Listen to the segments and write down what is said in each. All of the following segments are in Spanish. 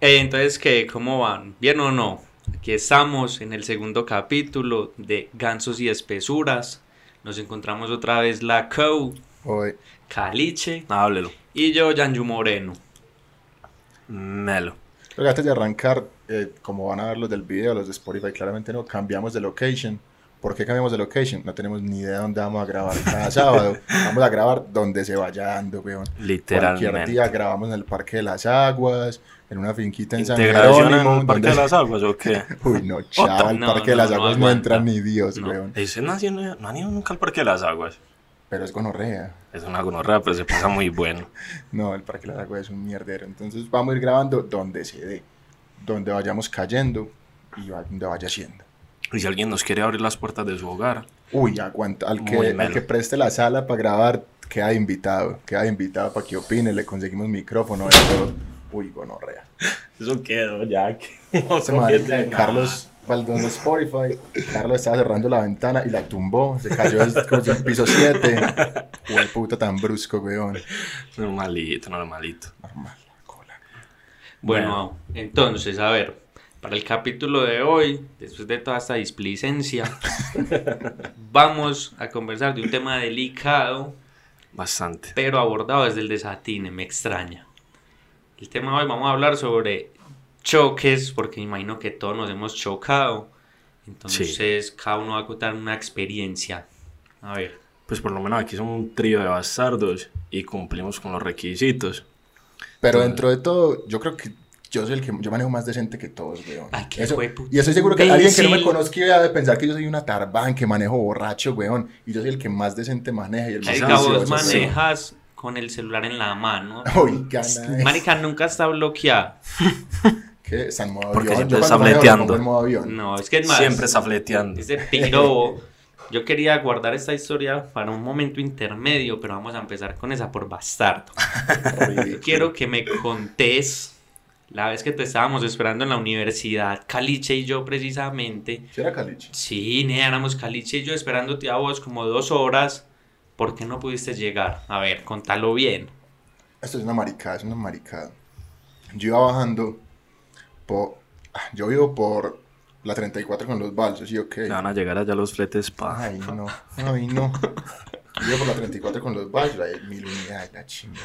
Eh, entonces, ¿qué? ¿Cómo van? ¿Bien o no? Aquí estamos en el segundo capítulo de Gansos y Espesuras. Nos encontramos otra vez la Co, Hoy, Caliche Háblelo. y yo, Yanju Moreno. Melo. antes de arrancar, eh, como van a ver los del video, los de Spotify, claramente no, cambiamos de location. ¿Por qué cambiamos de location? No tenemos ni idea de dónde vamos a grabar cada sábado. Vamos a grabar donde se vaya dando, weón. Cualquier Literalmente. día grabamos en el Parque de las Aguas, en una finquita en San ¿Integración en Jerónimo. el Parque de las Aguas o qué? Uy, no, chao, el No, Parque de las no Aguas no, entra ni Dios, weón. Ese no, no han ido nunca al Parque de las Aguas. Pero es gonorrea. Es una gonorrea, pero se pasa muy bueno. No, el Parque de las Aguas es un mierdero. Entonces vamos a ir grabando donde se dé, donde vayamos cayendo y donde vaya siendo. Y si alguien nos quiere abrir las puertas de su hogar, Uy, aguanta. Al que, al que preste la sala para grabar, queda invitado. Queda invitado para que opine. Le conseguimos micrófono todo. Uy, gonorrea. eso quedó ya. man, Carlos Baldón de Spotify. Carlos estaba cerrando la ventana y la tumbó. Se cayó el piso 7. Uy, puta tan brusco, weón. Normalito, normalito. Normal, la cola. Bueno, entonces, a ver, para el capítulo de hoy, después de toda esta displicencia, vamos a conversar de un tema delicado, Bastante. pero abordado desde el desatine, me extraña. El tema de hoy vamos a hablar sobre choques, porque imagino que todos nos hemos chocado. Entonces, cada uno va a contar una experiencia. A ver, Pues por lo menos aquí somos un trío de bastardos y cumplimos con los requisitos. Pero dentro de todo, yo creo que yo soy el que yo manejo más decente que todos, weón. Ay, qué Eso- y estoy seguro que alguien que no me conozca iba a pensar que yo soy una tarbán, que manejo borracho, weón. Y yo soy el que más decente maneja y el más Marica, vos juicioso, sí. manejas con el celular en la mano. Oiga. Marica nunca está bloqueado. ¿Qué? Está en modo Porque avión. siempre Yo está fleteando. pongo en modo avión. No, es que es más. Siempre está fleteando. Ese piro. Yo quería guardar esta historia para un momento intermedio, pero vamos a empezar con esa por bastardo. Quiero que me contés la vez que te estábamos esperando en la universidad, Caliche y yo precisamente. ¿Sí era caliche? Sí, éramos Caliche y yo esperándote a vos como dos horas. ¿Por qué no pudiste llegar? A ver, contalo bien. Esto es una maricada, es una maricada. Yo iba bajando por... ah, Yo vivo por la 34 con los balsos, ¿sí o qué? Le van a llegar allá los fletes pa. Ay, no, ay, no. Iba por la 34 con los balsos, hay mil unidades, la chinga.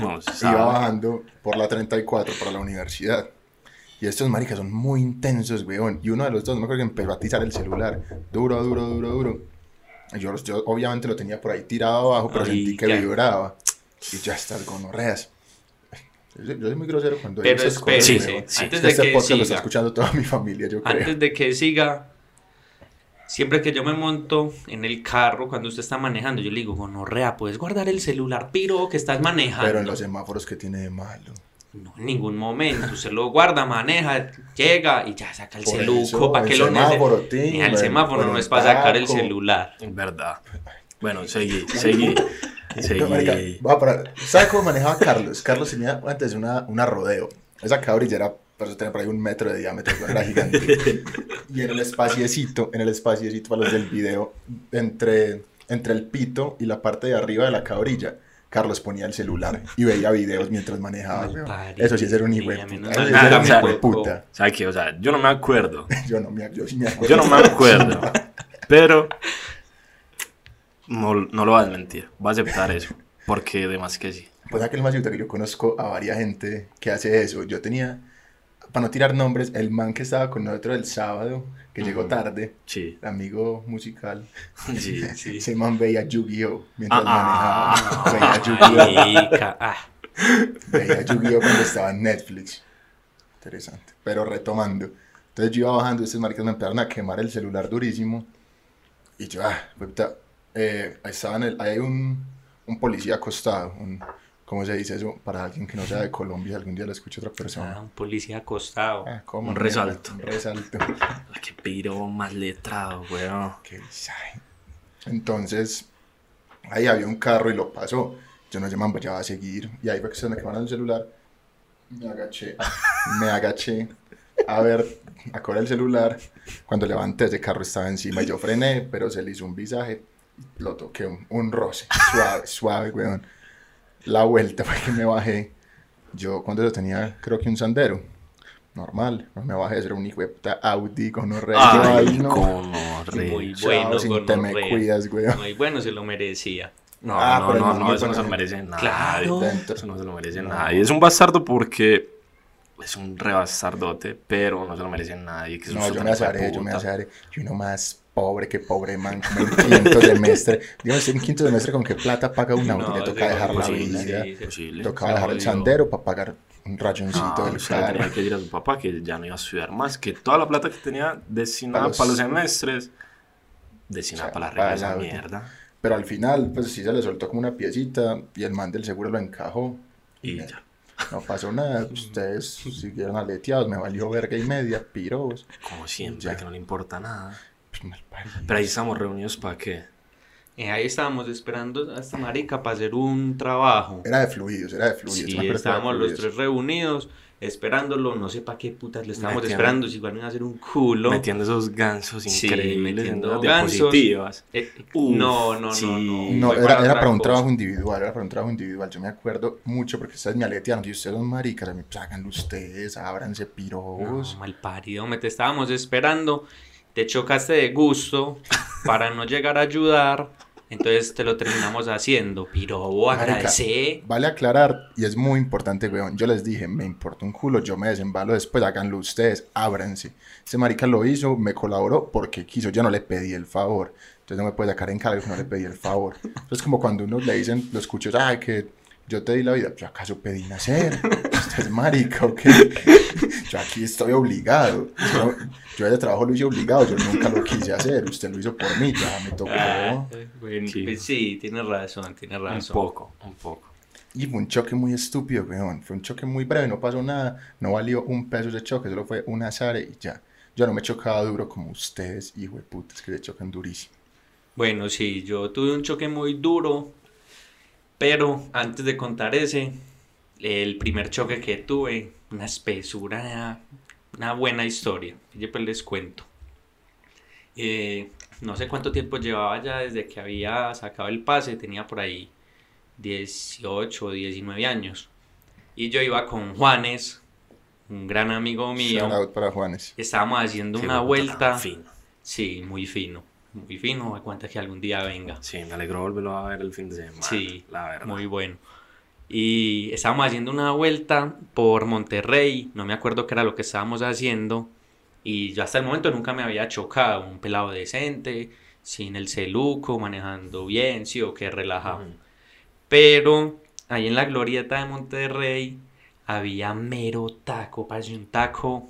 No, Iba bajando por la 34 para la universidad. Y estos maricas son muy intensos, weón. Y uno de los dos, no me acuerdo que empezó a atizar el celular. Duro, duro, duro, duro. Yo, yo obviamente lo tenía por ahí tirado abajo, pero Ay, sentí que ya. vibraba. Y ya está, gonorreas. Yo, soy- yo soy muy grosero cuando Pero digo esas cosas, espérese, weón. sí. antes de Este que podcast lo está escuchando toda mi familia, yo creo. Antes de que siga, siempre que yo me monto en el carro cuando usted está manejando, yo le digo, gonorrea, puedes guardar el celular, piro, que estás manejando. Pero en los semáforos, que tiene de malo? No, en ningún momento. Usted lo guarda, maneja, llega y ya saca el Por celuco. ¿Para el qué lo semáforo, necesita? bueno, semáforo no el es para sacar el celular. En verdad. Bueno, seguí, seguí. No, marica, seguí. voy a parar. ¿Sabe cómo manejaba Carlos? Carlos tenía antes una, una rodeo. Esa cabrilla era, por eso tenía por ahí un metro de diámetro, era gigante. y en el espaciecito, en el espaciecito para los del video, entre, entre el pito y la parte de arriba de la cabrilla, Carlos ponía el celular y veía videos mientras manejaba. Eso sí es ser un hijo de puta. ¿Sabes qué? O sea, yo no me acuerdo. Yo no me, yo sí me acuerdo. Yo no me acuerdo. Pero no, no lo voy a desmentir. Voy a aceptar eso. Porque además que sí. Pues aquel más que yo conozco a varias gente que hace eso. Yo tenía, para no tirar nombres, el man que estaba con nosotros el sábado, que llegó Ujú. tarde, Sí. amigo musical. Sí, sí. Ese man veía Yu-Gi-Oh! mientras Ah, manejaba. Veía Yu-Gi-Oh! Ah. Veía Yu-Gi-Oh! cuando estaba en Netflix. Interesante. Pero retomando. Entonces yo iba bajando, estos maricas me empezaron a quemar el celular durísimo. Y yo, ah, eh, ahí estaba en el, ahí hay un, un policía acostado. Un, ¿Cómo se dice eso? Para alguien que no sea de Colombia, algún día lo escuche otra Ah, persona. un policía acostado. Ah, ¿cómo? Un resalto. Un resalto. Ah, Qué piro más letrado, weón. Qué visaje. Entonces, ahí había un carro y lo pasó. Yo no llaman, ya va a seguir. Y ahí fue que se me quemaron el celular. Me agaché. Me agaché a ver, a coger el celular. Cuando levanté, ese carro estaba encima y yo frené, pero se le hizo un visaje. Lo toqué, un, un roce. Suave, suave, weón. La vuelta fue que me bajé. Yo cuando yo tenía, creo que un sandero, normal, no me bajé, era un hijo de puta Audi con un rey. Ay, Ay, no. gonorrea. Muy Chao, bueno, si te me cuidas, güey. Muy bueno, se lo merecía. No, Ah, no, no, no, eso no se lo con- merece nadie. Claro. Eso no se lo merece No. nadie. Es un bastardo porque es un rebastardote, pero no se lo merece nadie. Que es un No, yo me asaré, yo me asaré. Y uno más pobre que pobre man, como en quinto semestre. Dígame, en quinto semestre, ¿con qué plata paga un Audi? Le toca dejar la vida. sí, sí. Posible. Tocaba dejar el sandero para pagar un rayoncito Ah, del usted le tenía que decir a su papá que ya no iba a estudiar más, que toda la plata que tenía destinada Para los- para los semestres, destinada O sea, para la regla el esa mierda. Pero al final, pues sí se le soltó como una piecita y el man del seguro lo encajó. Y ya. ya. No pasó nada, ustedes siguieron aleteados, me valió verga y media, piros. Como siempre, Ya. que no le importa nada. Pues. Pero ahí estamos reunidos para qué. Eh, ahí estábamos esperando a esta marica para hacer un trabajo. Era de fluidos, era de fluidos. Sí, era estábamos los fluidos. tres reunidos esperándolo, no sé para qué putas lo estábamos Metiendo- esperando, si iban a hacer un culo. Metiendo esos gansos Sí, increíbles en metiendo diapositivas. Eh, Uf, no, no, sí. no, no. No, era, era otra para un trabajo individual, era para un trabajo individual. Yo me acuerdo mucho porque ustedes me aletearon. Y ustedes son maricas, háganlo ustedes, ábranse No, piros. mal parido, me te estábamos esperando, te chocaste de gusto para no llegar a ayudar, entonces te lo terminamos haciendo. Pirobo, Marica, agradece. Vale aclarar, y es muy importante, weón. Yo les dije, me importa un culo, yo me desembalo después, háganlo ustedes, ábranse. Ese marica lo hizo, me colaboró porque quiso, yo no le pedí el favor. Entonces no me puede sacar en cara que no le pedí el favor. Entonces como cuando uno le dicen, los escuchos, ay, que yo te di la vida, ¿yo acaso pedí nacer? Usted es marica, ¿o qué? Yo aquí estoy obligado. Yo, yo ese trabajo lo hice obligado, yo nunca lo quise hacer. Usted lo hizo por mí, ya me tocó. Ah, bueno, Sí. pues sí, tienes razón, tienes Un razón. poco, un poco. Y fue un choque muy estúpido, weón. Fue un choque muy breve, no pasó nada. No valió un peso ese choque, solo fue un azar y ya. Yo no me chocaba duro como ustedes, hijo de putas, que se chocan durísimo. Bueno, sí, yo tuve un choque muy duro, pero antes de contar ese, el primer choque que tuve, una espesura, una, buena historia. Yo pues les cuento. Eh, no sé cuánto tiempo llevaba ya desde que había sacado el pase, tenía por ahí 18 o 19 años. Y yo iba con Juanes, un gran amigo mío. Shout out para Juanes. Estábamos haciendo una vuelta. fino. Sí, muy fino. Muy fino. Aguanta que algún día venga. Sí, me alegró volverlo a ver el fin de semana. Sí, la verdad. Muy bueno. Y estábamos haciendo una vuelta por Monterrey. No me acuerdo qué era lo que estábamos haciendo. Y yo hasta el momento nunca me había chocado. Un pelado decente, sin el celuco, manejando bien, sí o qué relajado. Ujú. Pero ahí en la glorieta de Monterrey había mero taco, parecía un taco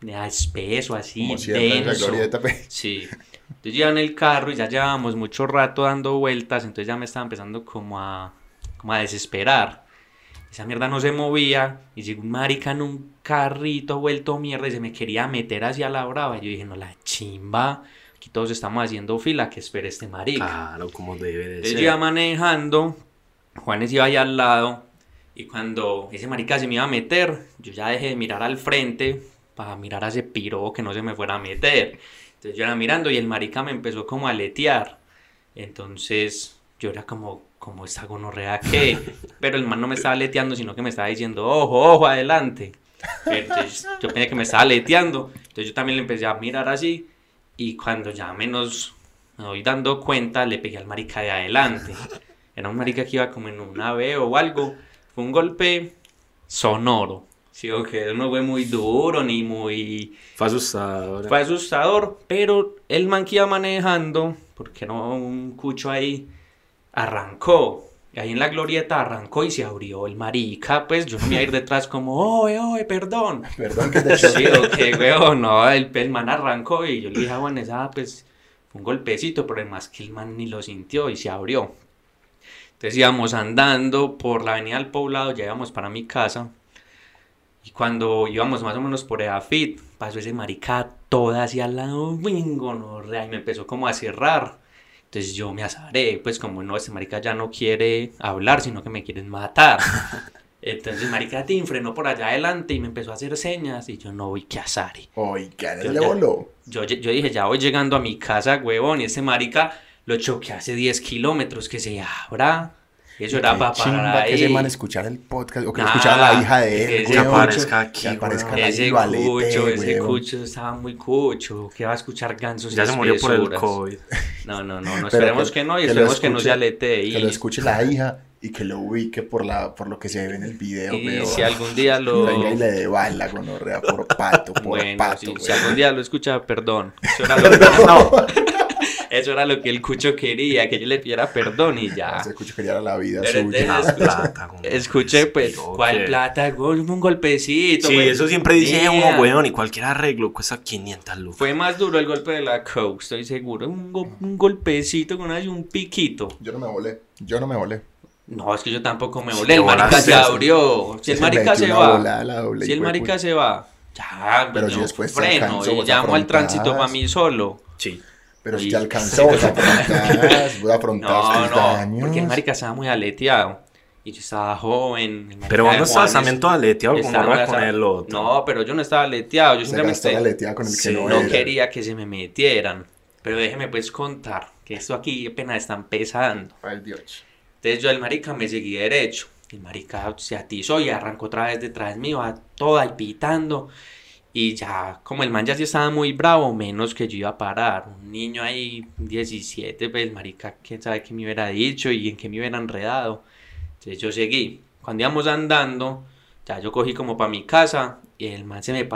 de espeso, así, Como siempre en la denso. glorieta, pe. Sí. Entonces iba en el carro y ya llevábamos mucho rato dando vueltas, entonces ya me estaba empezando como a, como a desesperar. Esa mierda no se movía y llegó un marica en un carrito vuelto mierda y se me quería meter hacia la brava. Y yo dije, no, la chimba, aquí todos estamos haciendo fila, que espere este marica. Claro, como debe de Entonces ser. yo iba manejando, Juanes iba ahí al lado, y cuando ese marica se me iba a meter, yo ya dejé de mirar al frente para mirar a ese piro que no se me fuera a meter. Entonces yo era mirando y el marica me empezó como a letear. Entonces yo era como, como esta gonorrea que, pero el man no me estaba leteando, sino que me estaba diciendo, ojo, ojo, adelante. Entonces yo pensé que me estaba leteando, entonces yo también le empecé a mirar así, y cuando ya menos me doy dando cuenta, le pegué al marica de adelante. Era un marica que iba como en una B o algo. Fue un golpe sonoro. Sí, o que no fue muy duro ni muy... Fue asustador. Fue asustador, pero el man que iba manejando, porque no un cucho ahí, arrancó. Y ahí en la glorieta arrancó y se abrió el marica, pues yo no me iba a ir detrás como, oye, oye, perdón. Perdón que te Sí, ok, weón, no, el, el man arrancó y yo le dije a Vanessa, ah, pues un golpecito, pero además que el man ni lo sintió y se abrió. Entonces íbamos andando por la avenida del poblado, ya íbamos para mi casa. Y cuando íbamos más o menos por Eafit, pasó ese marica toda hacia al lado, bingo, no, y me empezó como a cerrar. Entonces yo me azaré, pues como no, este marica ya no quiere hablar, sino que me quieren matar. Entonces marica Tim frenó por allá adelante y me empezó a hacer señas y yo no voy que azare. Oigan, Yo le ya- voló. Yo, yo dije, ya voy llegando a mi casa, huevón, y ese marica lo choqué hace 10 kilómetros, que se abra. Y eso era para parar que ese ahí. man escuchara el podcast o que Nah, escuchara la hija de que él. ese aparezca aquí, Que aparezca la Ese hija, lo alete, cucho, ese weón. cucho estaba muy cucho. Que va a escuchar gansos Ya se murió por el. COVID. No, no, no, no. Esperemos que, no y lo esperemos que no escuche- se alete. Y, Que lo escuche la hija y que lo ubique por, la, por lo que se ve en el video, y si algún día lo. Y venga y le dé bala gonorrea por pato, por Bueno, pato, si, si algún día lo escucha, perdón. Eso era lo que, no. Eso era lo que el cucho quería, que yo le pidiera perdón y ya. Ese cucho quería la vida Pero suya. plata. como- Escuché, pues, ¿cuál ok. plata? Gol, un golpecito. Sí, pues. eso siempre dice Mira, uno, weón, y cualquier arreglo cuesta 500 lucas. Fue más duro el golpe de la Coke, estoy seguro. Un, go- un golpecito con un piquito. Yo no me volé. Yo no me volé. No, es que yo tampoco me Sí, volé. El marica se abrió. Si el marica se va. volada, la doble, Si el marica se va. Ya, Pero si después freno y vos llamo al tránsito para mí solo. Sí. Pero si te alcanzó, vos afrontás, vos afrontás No, tus no, daños. porque el marica estaba muy aleteado. Y yo estaba joven. Pero vos no estabas también todo aleteado como estaba con el otro. No, pero yo no estaba aleteado. Yo Se simplemente leteada con el que Sí, no, no era. quería que se me metieran. Pero déjeme pues contar que esto aquí apenas está empezando. Ay, Dios. Entonces yo el marica me seguí derecho. El marica se atizó y arrancó otra vez detrás mío, a toda y pitando. Y ya, como el man ya sí estaba muy bravo, menos que yo iba a parar. Un niño ahí, 17, pues marica, quién sabe qué me hubiera dicho y en qué me hubiera enredado. Entonces yo seguí. Cuando íbamos andando, ya yo cogí como para mi casa y el man se me,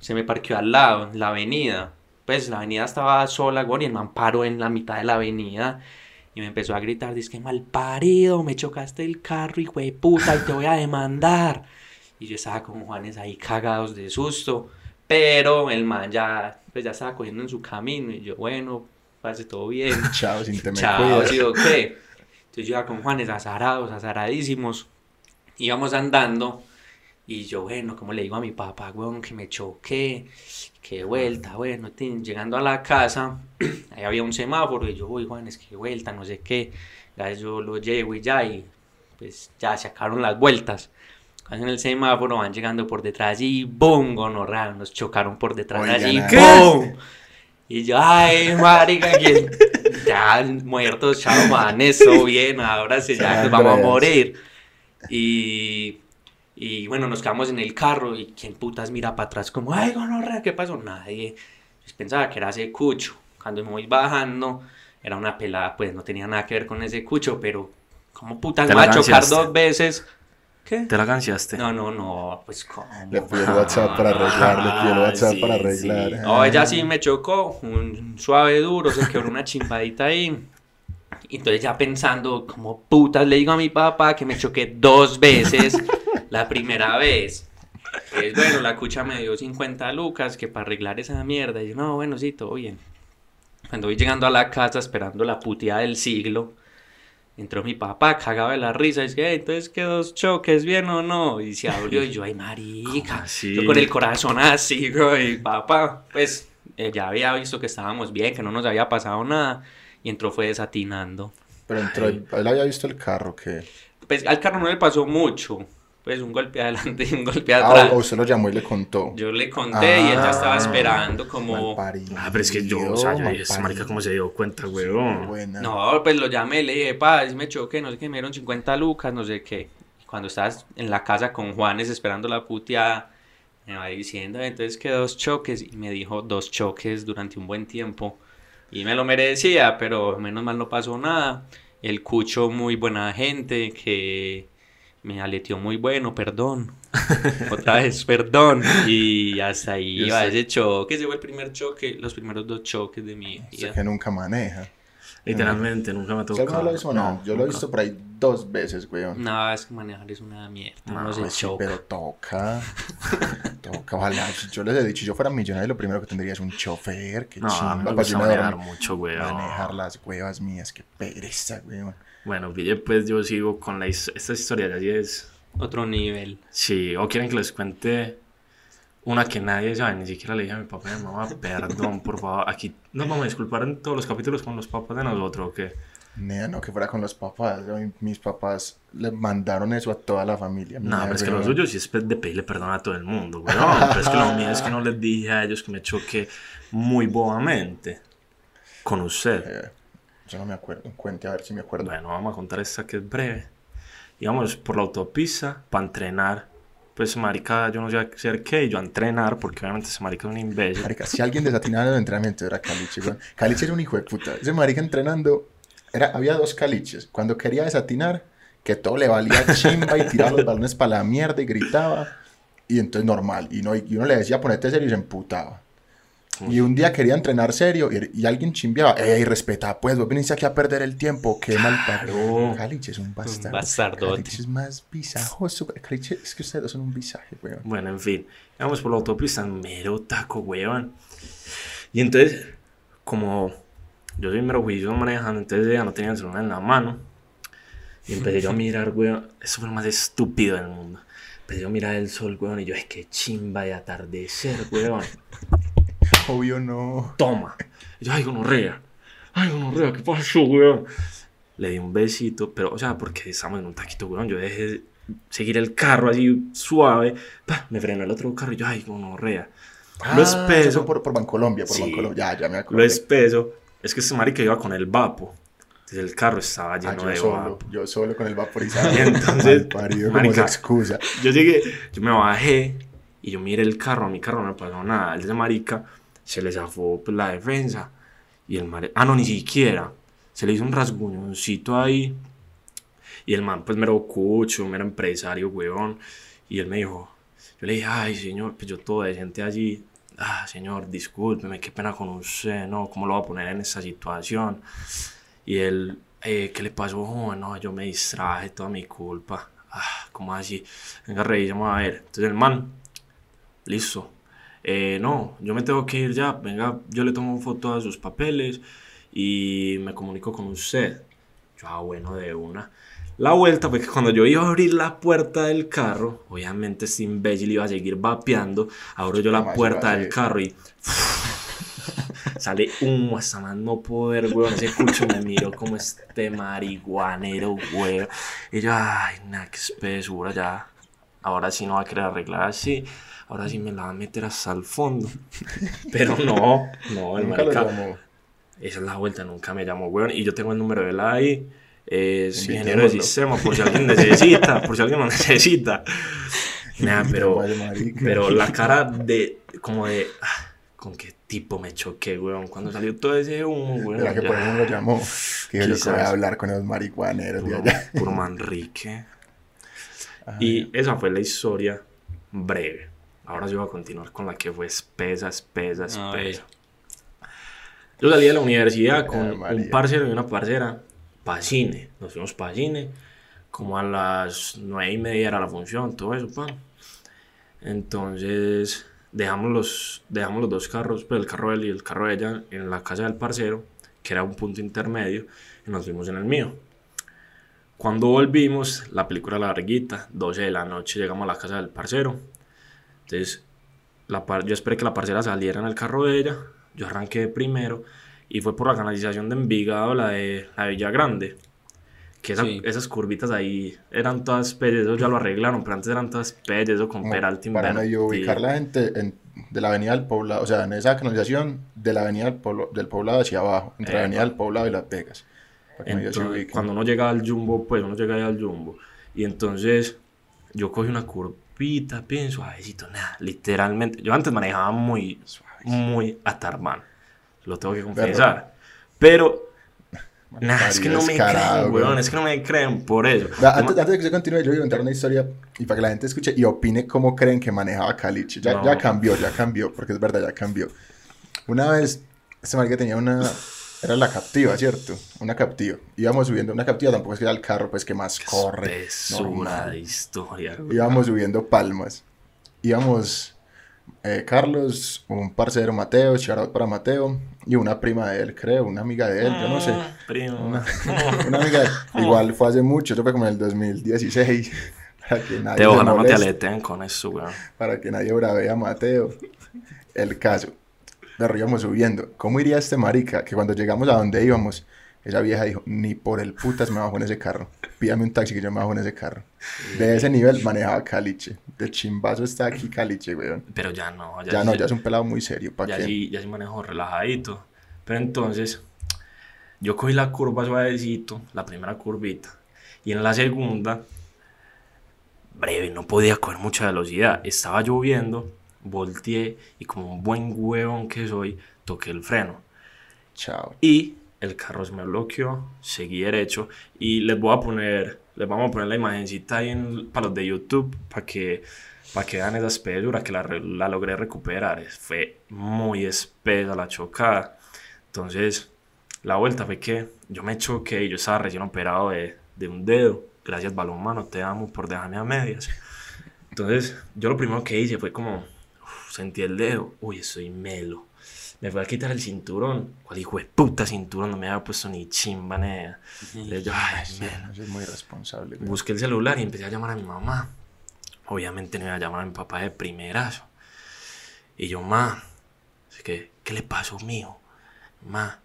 se me parqueó al lado, en la avenida. Pues la avenida estaba sola, güey, y el man paró en la mitad de la avenida. Y me empezó a gritar, dice que mal parido, me chocaste el carro, hijo de puta, y te voy a demandar. Y yo estaba con Juanes ahí cagados de susto, pero el man ya, pues ya estaba cogiendo en su camino, y yo, bueno, pase todo bien. Chao, sin te me Chao. ¿sí o qué? Entonces yo iba con Juanes azarados, azaradísimos. Íbamos andando y yo, bueno, como le digo a mi papá, weón, que me choqué, qué vuelta, bueno, llegando a la casa, ahí había un semáforo y yo, uy, Juanes, qué vuelta, no sé qué. Ya yo lo llevo y ya, y pues ya sacaron las vueltas. En el semáforo van llegando por detrás y ¡boom! Gonorrea, nos chocaron por detrás Oigan, allí, ¿qué? ¡boom! Y yo, ay, marica, ya muertos, chao, man, eso bien, ahora sí, ya nos vamos a morir. Y, y bueno, nos quedamos en el carro y quien putas mira para atrás como, ay, gonorrea, ¿qué pasó? Nadie. Yo pensaba que era ese cucho. Cuando me voy bajando, era una pelada, pues no tenía nada que ver con ese cucho, pero como putas me va a chocar dos veces. ¿Qué? ¿Te la ganciaste? No, no, no, pues cómo. Le pidió el WhatsApp para arreglar, le pidió el WhatsApp sí, para sí. arreglar. No, ella sí me chocó, un suave duro, se quebró una chimbadita ahí. Y entonces ya pensando, como putas, le digo a mi papá que me choqué dos veces la primera vez. Pues bueno, la cucha me dio 50 lucas que para arreglar esa mierda. Y yo, no, bueno, sí, todo bien. Cuando voy llegando a la casa esperando la puteada del siglo, entró mi papá, cagaba de la risa, y dice, "Ey, entonces, ¿qué dos choques, bien o no? Y se abrió y yo, ay, marica. Yo con el corazón así, güey, papá, pues eh, ya había visto que estábamos bien, que no nos había pasado nada, y entró fue desatinando. Pero entró, él había visto el carro que. Pues al carro no le pasó mucho, pues un golpe adelante y un golpe Ah, atrás. o usted lo llamó y le contó. Yo le conté y él ya estaba Ah, esperando como... Ah, pero es que yo, o sea, yo dije, esa marica cómo se dio cuenta, Sí, weón. buena. No, pues lo llamé, le dije, pa, me choqué, no sé qué, me dieron 50 lucas, no sé qué. Cuando estabas en la casa con Juanes esperando la puteada, me va diciendo, entonces que dos choques, y me dijo dos choques durante un buen tiempo. Y me lo merecía, pero menos mal no pasó nada. El cucho muy buena gente, que me aleteó muy bueno, perdón. Otra vez, perdón. Y hasta ahí Yo iba sé. ese choque, ese fue el primer choque, los primeros dos choques de mi vida. que nunca maneja. Literalmente, nunca me ha ¿Usted alguna tocado. lo hizo? No, yo lo he visto por ahí dos veces, weón. No, es que manejar es una mierda. No, No, se sí, pero toca. toca, ojalá. Yo les he dicho, si yo fuera millonario, lo primero que tendría es un chofer. Que No, chimba. me gusta no manejar dormir. mucho, weón. Manejar las huevas mías, qué pereza, weón. Bueno, pues yo sigo con la his- esta historia, ya es... Otro nivel. Sí, o quieren que les cuente una que nadie sabe, ni siquiera le dije a mi papá y a mi mamá, perdón, por favor, aquí nos vamos a disculpar en todos los capítulos con los papás de nosotros, ¿o qué? Nea, no que fuera con los papás. mis papás le mandaron eso a toda la familia. No, pero es que lo suyo sí es de pedirle perdón a todo el mundo, weón. Pero es que lo mío es que no les dije a ellos que me choqué muy bobamente con usted. Eh, yo no me acuerdo. Cuente a ver si me acuerdo. Bueno, vamos a contar esta que es breve. íbamos por la autopista para entrenar. Pues, marica, yo no sé hacer qué, y yo a entrenar, porque obviamente ese marica es un imbécil. Marica, si alguien desatinaba en el entrenamiento era Caliche, weón. Caliche era un hijo de puta. Ese marica entrenando, era, había dos Caliches. Cuando quería desatinar, que todo le valía chimba y tiraba los balones para la mierda y gritaba. Y entonces normal. Y, no, y uno le decía ponete serio y se emputaba. Y un día quería entrenar serio y, y alguien chimbeaba. ¡Ey, respeta! Pues vos viniste aquí a perder el tiempo. ¡Qué mal paro! Caliche es un bastardo. bastardote. Caliche es más visajoso. Caliche, es que ustedes son un visaje, weón. Bueno, en fin, íbamos por la autopista, mero taco, weón. Y entonces, como yo soy mero juicioso manejando, entonces ya no tenía el celular en la mano. Y empecé yo a mirar, weón. Eso fue lo más estúpido del mundo. Empecé yo a mirar el sol, weón. Y yo, es que chimba de atardecer, weón. Obvio no. Toma. Y yo, ay, gonorrea. Ay, gonorrea, ¿qué pasó, weón? Le di un besito, pero, o sea, porque estamos en un taquito, weón. Yo dejé seguir el carro así suave. Pa, me frenó el otro carro y yo, ay, gonorrea. Ah, lo eso espeso. por, por Bancolombia, por Sí. Bancolombia. Ya, ya me Lo acuerdo. espeso es que este marica iba con el vapo. Entonces el carro estaba Ah, lleno yo de solo, vapo. yo solo con el vaporizador. Y entonces, como marica, excusa. Yo llegué, yo me bajé y yo miré el carro, a mi carro no me pasó nada. El de ese marica se le zafó pues, la defensa. Y el marica, ah, no, ni siquiera. Se le hizo un rasguñoncito ahí. Y el man, pues, mero cucho, mero empresario, weón. Y él me dijo, yo le dije, ay, señor, pues yo todo decente allí. Ah, señor, discúlpeme, qué pena con usted, no, ¿cómo lo va a poner en esta situación? Y él, eh, ¿qué le pasó? joven? no, yo me distraje, toda mi culpa. Ah, ¿cómo así? Venga, revisemos a ver. Entonces el man, listo. Eh, no, yo me tengo que ir ya. Venga, yo le tomo foto a sus papeles y me comunico con usted. Yo, ah, bueno, de una. La vuelta fue que cuando yo iba a abrir la puerta del carro, obviamente este imbécil iba a seguir vapeando. Abro yo la puerta del carro y sale humo hasta más no poder, weón. Ese cucho me miró como este marihuanero, weón. Y yo, ay, nada, qué espesura, ya. Ahora sí no va a querer arreglar así. Ahora sí me la va a meter hasta el fondo. Pero no, no, el marica. llamó. Esa es la vuelta, nunca me llamó, weón. Y yo tengo el número de él ahí. Es ingeniero de sistema, por si alguien necesita, por si alguien lo necesita. Nah, pero, pero la cara de, como de, ah, con qué tipo me choqué, weón. Cuando salió todo ese humo, weón. Era que ya, por no lo llamó. Que yo voy a hablar con los marihuaneros de puro, allá. puro Manrique. Ajá. Y esa fue la historia breve. Ahora yo voy a continuar con la que fue espesa, espesa, espesa. Yo salí de la universidad con Ay, María. un parcero y una parcera para cine. Nos fuimos para cine. Como a las nueve y media era la función, todo eso, pan. Entonces dejamos los, dejamos los dos carros, pues el carro de él y el carro de ella, en la casa del parcero, que era un punto intermedio, y nos fuimos en el mío. Cuando volvimos, la película larguita, 12 de la noche, llegamos a la casa del parcero. Entonces, la par- yo esperé que la parcera saliera en el carro de ella, yo arranqué primero y fue por la canalización de Envigado, la de la Villa Grande. Que esa- Sí. esas curvitas ahí eran todas pelles, eso ya lo arreglaron, pero antes eran todas pelles, eso con Como Peralta para medio ubicar la gente en- de la avenida del Poblado, o sea, en esa canalización de la avenida del, Poblo- del Poblado hacia abajo, entre la Epa. avenida del Poblado y Las Vegas. Entonces, cuando uno llega al jumbo, pues uno llega al jumbo. Y entonces yo cogí una curvita, pienso, suavecito, nada, literalmente. Yo antes manejaba muy, muy atarman, lo tengo que confesar. Pero, nada, es que no me creen, weón, es que no me creen por eso. Da- Antes, antes de que se continúe, yo voy a contar una historia y para que la gente escuche y opine cómo creen que manejaba Caliche. Ya, No. ya cambió, ya cambió, porque es verdad, ya cambió. Una vez, este marica tenía una... Era la captiva, ¿cierto? Una captiva. Íbamos subiendo una captiva, tampoco es que era el carro pues que más corre. Normal. de historia. weón. Íbamos subiendo palmas. Íbamos eh, Carlos, un parcero Mateo, shout para Mateo, y una prima de él, creo, una amiga de él, yo no sé. Ah, primo. Una, una amiga, igual fue hace mucho, eso fue como en el 2016, para que nadie, Te, ojalá no te aleten con eso, weón. para que nadie bravee a Mateo. El caso, pero íbamos subiendo. ¿Cómo iría este marica? Que cuando llegamos a donde íbamos, esa vieja dijo, ni por el putas me bajo en ese carro. Pídame un taxi que yo me bajo en ese carro. De ese nivel manejaba Caliche. De chimbazo está aquí Caliche, weón. Pero ya no, ya, Ya no, ya es un pelado muy serio. ¿Para ya sí, ya sí manejo relajadito. Pero entonces, yo cogí la curva suavecito, la primera curvita. Y en la segunda, breve, no podía coger mucha velocidad. Estaba lloviendo, volteé y como un buen huevón que soy, toqué el freno. Chao. Y el carro se me bloqueó, seguí derecho y les voy a poner, les vamos a poner la imagencita ahí en, para los de YouTube para que, para que vean esa espesura que la, la logré recuperar. Fue muy espesa la chocada. Entonces, la vuelta fue que yo me choqué y yo estaba recién operado de, de un dedo. Gracias, balón mano, te amo por dejarme a medias. Entonces, yo lo primero que hice fue como, sentí el dedo, uy, estoy melo. Me fui a quitar el cinturón. ¿Cuál hijo de puta cinturón? No me había puesto ni chimba, nea. Entonces yo, ay, melo. Soy muy responsable. güey. Busqué el celular y empecé a llamar a mi mamá. Obviamente no iba a llamar a mi papá de primerazo. Y yo, ma, ¿qué, ¿qué le pasó, mijo? Ma,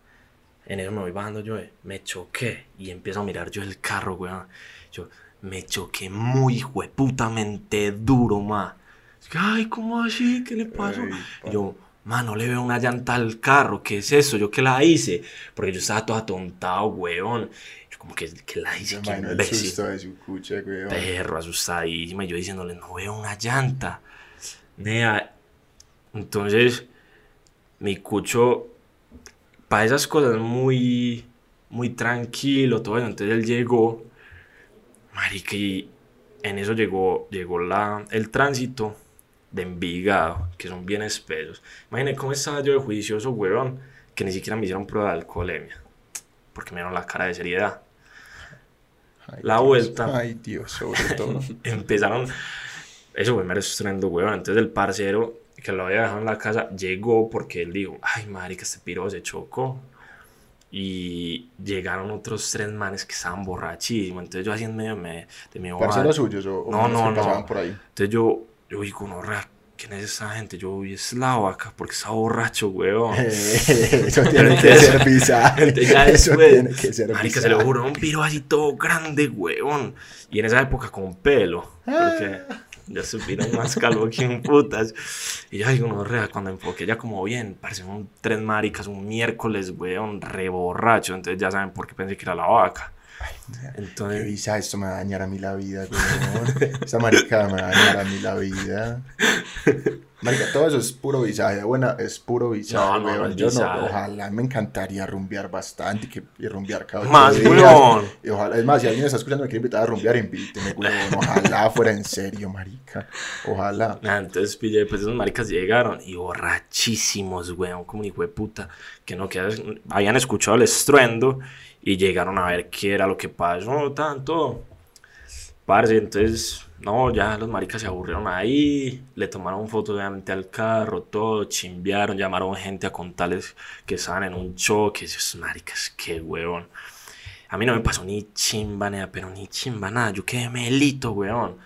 en eso me voy bajando yo, eh, me choqué y empiezo a mirar yo el carro, weón. Yo, me choqué muy hueputamente duro, ma. Ay, ¿cómo así? ¿Qué le pasó? Y yo, ma, no le veo una llanta al carro, ¿qué es eso? ¿Yo qué la hice? Porque yo estaba todo atontado, weón. Yo como que, ¿qué la hice? ¿Qué imbécil? perro asustadísima y yo diciéndole no veo una llanta Nea, entonces mi cucho para esas cosas muy muy tranquilo todo eso entonces él llegó marica y en eso llegó llegó la el tránsito de Envigado que son bien espesos imagínate cómo estaba yo de juicioso huevón que ni siquiera me hicieron prueba de alcoholemia porque me dieron la cara de seriedad Ay, la Dios. vuelta. Ay, Dios, sobre todo. empezaron. Eso fue mero estruendo, weón. Entonces el parcero que lo había dejado en la casa llegó porque él dijo: Ay, marica, este piro se chocó. Y llegaron otros tres manes que estaban borrachísimos. Entonces yo así en medio me, de mi. ¿Parceros suyos o, No, no, que pasaban no. por ahí? Entonces yo, yo digo, no, rea, ¿quién es esa gente? Yo, uy, es la vaca porque está borracho, weón. Eso tiene que ser bizarro. Entonces ya Eso después, tiene que ser marica, se lo juro, un piro así todo grande, weón. Y en esa época con pelo, porque ya se más calvo que un putas. Y yo digo, no, rea, cuando enfoqué ya como bien, parecen un tres maricas, un miércoles, weón, re borracho. Entonces ya saben por qué pensé que era la vaca. Entonces, visa, esto me va a dañar a mí la vida. Esa marica me va a dañar a mí la vida. Marica, todo eso es puro visaje, buena, es puro visaje, No, no, no Yo no, ojalá me encantaría rumbear bastante y, que, y rumbear cada Más, weón. Y ojalá, es más, si alguien está escuchando me quiere invitar a rumbear, invíteme, weón. Ojalá fuera en serio, marica. Ojalá. Ah, entonces pillé, pues esos maricas llegaron y borrachísimos, weón, como un hijo de puta, que no, que habían escuchado el estruendo y llegaron a ver qué era lo que pasó, tanto. Entonces, no, ya los maricas se aburrieron ahí, le tomaron fotos obviamente al carro, todo, chimbearon, llamaron gente a contarles que estaban en un choque, esos maricas, qué huevón. A mí no me pasó ni chimba, nada, pero ni chimba, nada, yo quedé melito, weón.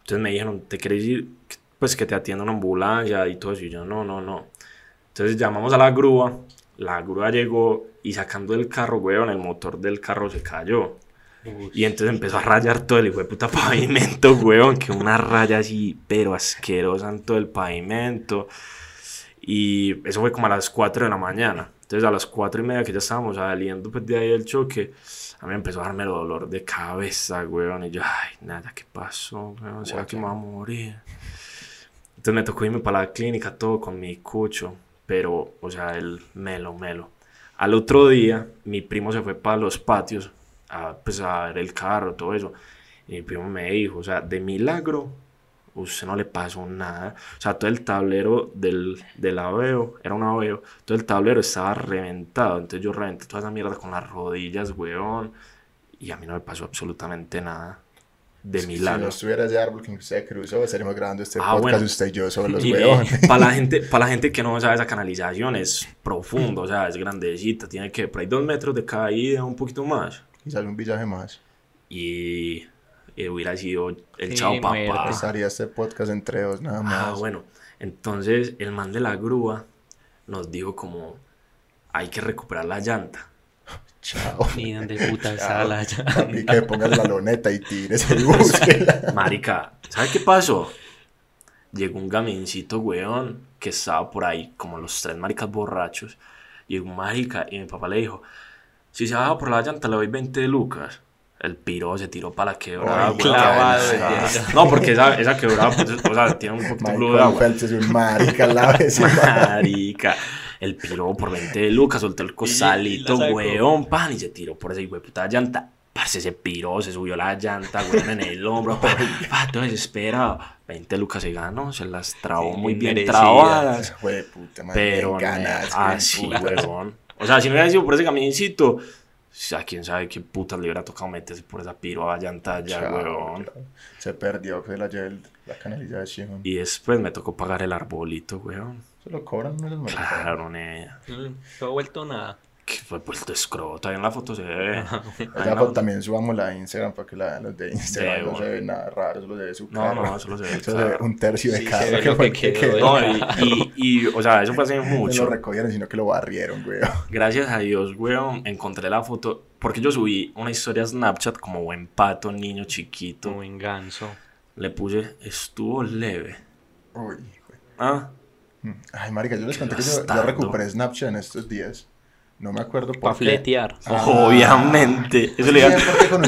Entonces me dijeron, ¿te querés ir? Pues que te atienda una ambulancia y todo eso. Y yo, no, no, no. Entonces llamamos a la grúa. La grúa llegó y sacando el carro, weón, el motor del carro se cayó. Y entonces empezó a rayar todo el hijo de puta pavimento, weón. Que una raya así, pero asquerosa en todo el pavimento. Y eso fue como a las 4 de la mañana. Entonces a las 4 y media que ya estábamos saliendo pues, de ahí del choque, a mí empezó a darme el dolor de cabeza, weón. Y yo, ay, nada, ¿qué pasó, weón? ¿Será que me voy a morir? Entonces me tocó irme para la clínica todo con mi cucho, pero, o sea, el melo, melo. Al otro día, mi primo se fue para los patios a, pues, a ver el carro, todo eso. Y mi primo me dijo, o sea, de milagro, usted no le pasó nada. O sea, todo el tablero del, del aveo, era un aveo, todo el tablero estaba reventado. Entonces yo reventé toda esa mierda con las rodillas, weón. Y a mí no me pasó absolutamente nada. De Si milagro. no estuviera ese árbol que usted cruzó, estaríamos grabando este Ah, podcast bueno. usted y yo solos, Y, weón. para la gente, para la gente que no sabe esa canalización es profundo, o sea, es grandecita, tiene que por ahí dos metros de caída, un poquito más. Y sale un villaje más. Y, y hubiera sido el Sí, chao papá. muerte. Estaría este podcast entre dos, nada más. Ah, bueno. Entonces el man de la grúa nos dijo como hay que recuperar la llanta. Chao. Ni donde puta está la Papi, que ponga la loneta y tírese y búsquela. Marica, ¿sabe qué pasó? Llegó un gamincito, weón, que estaba por ahí, como los tres maricas borrachos. Llegó un marica y mi papá le dijo, si se baja por la llanta le doy 20 lucas. El piro se tiró para la quebrada. No, porque esa, esa quebrada, pues, o sea, tiene un poquito de de agua. Phelps es un marica de man. Marica. El piro por 20 de lucas, soltó el cosalito, la weón, pan, y se tiró por ese hijo de puta llanta. Parce, se piró, se subió la llanta, weón, en el hombro. Pa, pa, todo desesperado. 20 lucas se ganó, se las trabó Sí, muy bien merecidas. trabadas. Fue de puta, man. Pero, ganas, así, puta. weón. O sea, si no hubiera sido por ese camincito, a quién sabe qué putas le hubiera tocado meterse por esa piroa llanta ya, Chao, weón. Se perdió, que la llevé el- la canalización. Y después me tocó pagar el arbolito, weón. Se lo cobran de los maricas. Claro, nea. No se ha vuelto nada. Que fue puesto escroto. Ahí en la foto se ve. Esa Ay, foto no. también subamos la Instagram para que la vean los de Instagram. De no se ve nada raro, solo se ve su No, no, solo se ve Solo se ve un tercio de Sí, ve que fue que quedó. No, y, y, y, o sea, eso fue hace No mucho. lo recogieron, sino que lo barrieron, güey. Gracias a Dios, weón, encontré la foto. Porque yo subí una historia a Snapchat como buen pato, niño chiquito. Muy ganso. Le puse, estuvo leve. Uy, güey. Ah, Ay, marica, yo les conté que yo, yo recuperé Snapchat en estos días. No me acuerdo por fletear. Ah. Obviamente. Eso le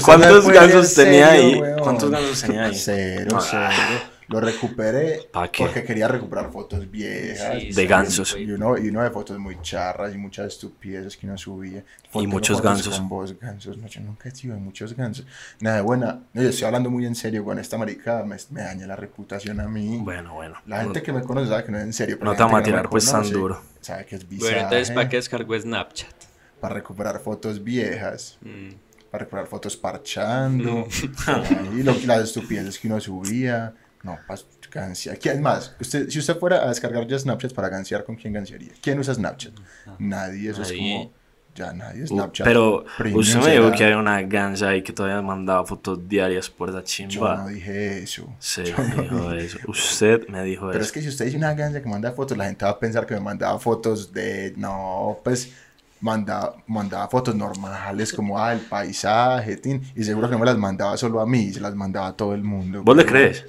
¿Cuántos gansos tenía serio, ahí? weón. ¿Cuántos gansos tenía ahí? Cero, Ah. cero. Lo recuperé porque quería recuperar fotos viejas. Sí, De gansos. Y uno, y uno de fotos muy charras y muchas estupideces que uno subía. Fotos- muchos fotos gansos. Con vos, gansos. No, yo nunca he sido de muchos gansos. Nada de buena. No, yo estoy hablando muy en serio con esta marica. Me, me daña la reputación a mí. Bueno, bueno. La gente que me conoce sabe que no es en serio. pero No te vamos a tirar, me pues, tan conoce duro. Sabe que es Bueno, visaje. entonces, ¿para qué descargó Snapchat? Para recuperar fotos viejas. Mm. Para recuperar fotos parchando. y lo, las estupideces que uno subía. No, gansear. ¿Quién más? Usted, si usted fuera a descargar ya Snapchat para gansear, ¿con quién gansearía? ¿Quién usa Snapchat? Nadie, eso Nadie. es como... Ya nadie Uh, Snapchat. Pero Premium usted me dijo que había una gansa ahí que todavía mandaba fotos diarias por Yo chimba. no dije eso. Se Yo no dijo dije- eso. Usted me dijo Pero eso. es que si usted dice una gansa que manda fotos, la gente va a pensar que me mandaba fotos de... No, pues... Mandaba, mandaba fotos normales como ah, el paisaje, tin, y seguro que no me las mandaba solo a mí, se las mandaba a todo el mundo. ¿Vos le crees?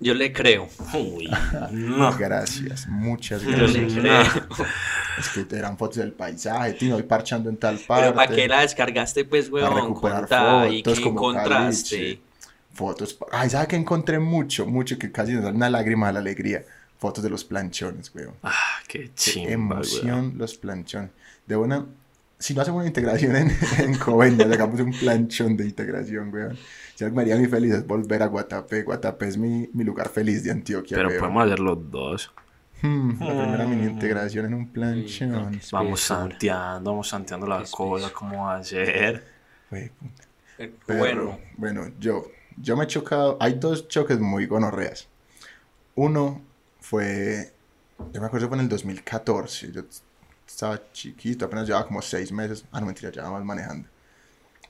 Yo le creo. Uy, no. Gracias, muchas Yo le gracias. creo. Es que eran fotos del paisaje, tío, hoy parchando en tal parte. Pero ¿para qué la descargaste, pues, Para weón? recuperar Contá, ¿Y fotos qué como encontraste? caliche. Fotos. Ay, ¿sabe que encontré mucho? Mucho que casi nos da una lágrima de la alegría. Fotos de los planchones, weón. Ah, qué Qué chimba, emoción weón. los planchones. De una. Si no hacemos una integración en, en Coveñas, hagamos un planchón de integración, weón. Si algo me haría muy feliz es volver a Guatapé. Guatapé es mi, mi lugar feliz de Antioquia, Pero weón. podemos hacer los dos. Hmm, la primera mini integración en un planchón. Vamos santeando, vamos santeando la cosa, cómo va a ser. Wey, puta. Eh, Pero, Bueno, bueno, yo, yo me he chocado. Hay dos choques muy gonorreas. Uno fue, yo me acuerdo fue en el 2014. Yo estaba chiquito, apenas llevaba como seis meses. Ah, no, mentira, ya más manejando.